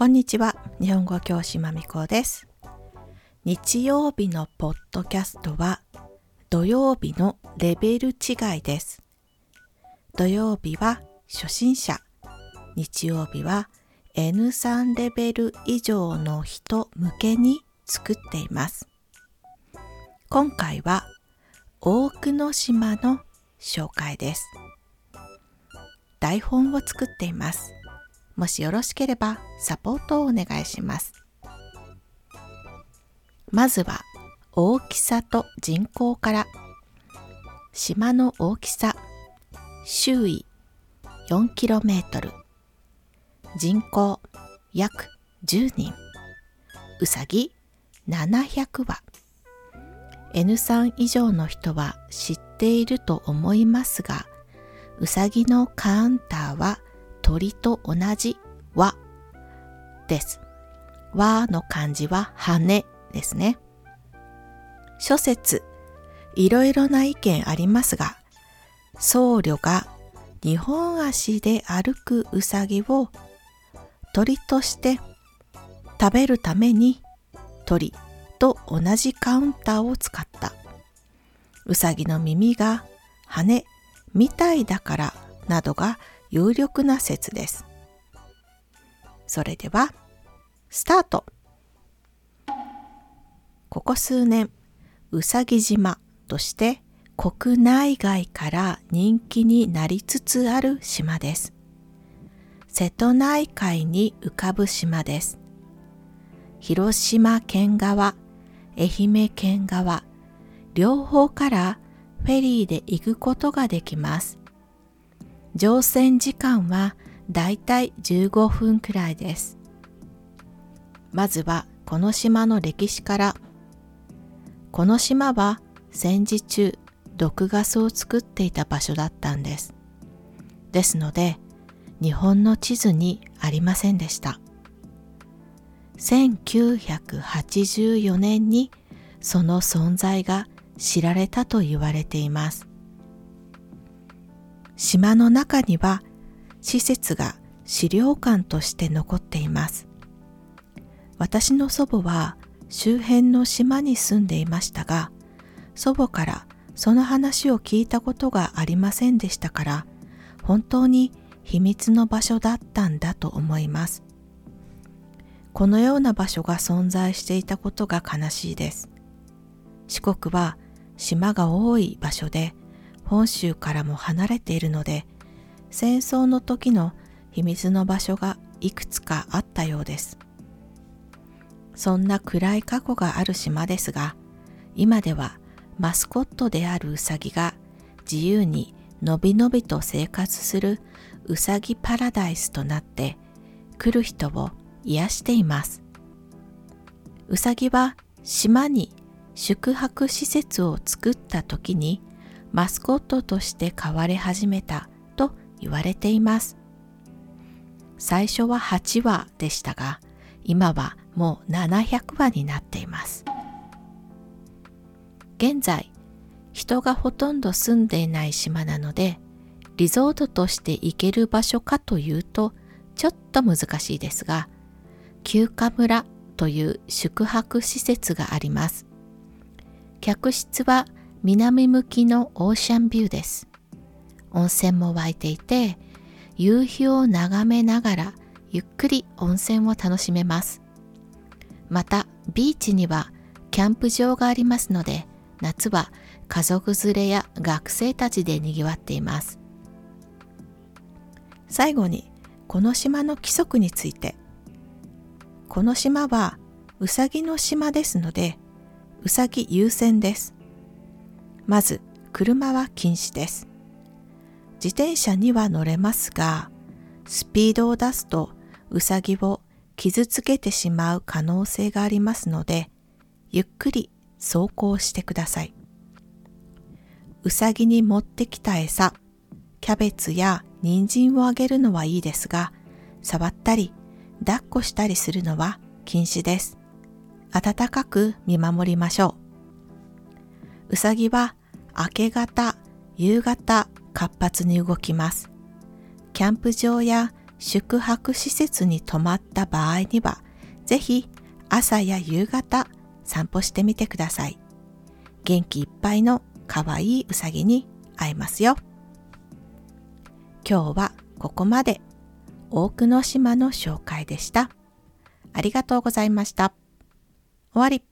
こんにちは。日本語教師まみこです。日曜日のポッドキャストは土曜日のレベル違いです。土曜日は初心者。日曜日は N3 レベル以上の人向けに作っています。今回は多くの島の紹介です。台本を作っています。もしよろしければサポートをお願いします。まずは大きさと人口から。島の大きさ、周囲 4km。人口約10人。うさぎ700羽。N3 以上の人は知っていると思いますが、うさぎのカウンターは鳥と同じ和です。和の漢字は羽ですね。諸説、いろいろな意見ありますが、僧侶が日本足で歩くうさぎを鳥として食べるために鳥と同じカウンターを使った。うさぎの耳が羽みたいだからなどが有力な説です。それでは、スタートここ数年、うさぎ島として国内外から人気になりつつある島です。瀬戸内海に浮かぶ島です。広島県側、愛媛県側、両方からフェリーで行くことができます。乗船時間はだいたい15分くらいです。まずはこの島の歴史から。この島は戦時中毒ガスを作っていた場所だったんです。ですので日本の地図にありませんでした。1984年にその存在が知られたと言われています。島の中には施設が資料館として残っています。私の祖母は周辺の島に住んでいましたが、祖母からその話を聞いたことがありませんでしたから、本当に秘密の場所だったんだと思います。このような場所が存在していたことが悲しいです。四国は島が多い場所で、本州からも離れているので、戦争の時の秘密の場所がいくつかあったようです。そんな暗い過去がある島ですが、今ではマスコットであるウサギが自由にのびのびと生活するウサギパラダイスとなって来る人を癒しています。ウサギは島に宿泊施設を作った時にマスコットとして飼われ始めたと言われています。最初は8羽でしたが、今はもう700羽になっています。現在、人がほとんど住んでいない島なので、リゾートとして行ける場所かというと、ちょっと難しいですが、休暇村という宿泊施設があります。客室は南向きのオーシャンビューです。温泉も湧いていて、夕日を眺めながらゆっくり温泉を楽しめます。また、ビーチにはキャンプ場がありますので、夏は家族連れや学生たちで賑わっています。最後に、この島の規則について。この島はうさぎの島ですので、うさぎ優先です。まず、車は禁止です。自転車には乗れますが、スピードを出すとうさぎを傷つけてしまう可能性がありますので、ゆっくり走行してください。うさぎに持ってきた餌、キャベツや人参をあげるのはいいですが、触ったり抱っこしたりするのは禁止です。暖かく見守りましょう。うさぎは明け方、夕方活発に動きます。キャンプ場や宿泊施設に泊まった場合には、ぜひ朝や夕方散歩してみてください。元気いっぱいの可愛いうさぎに会えますよ。今日はここまで多くの島の紹介でした。ありがとうございました。終わり。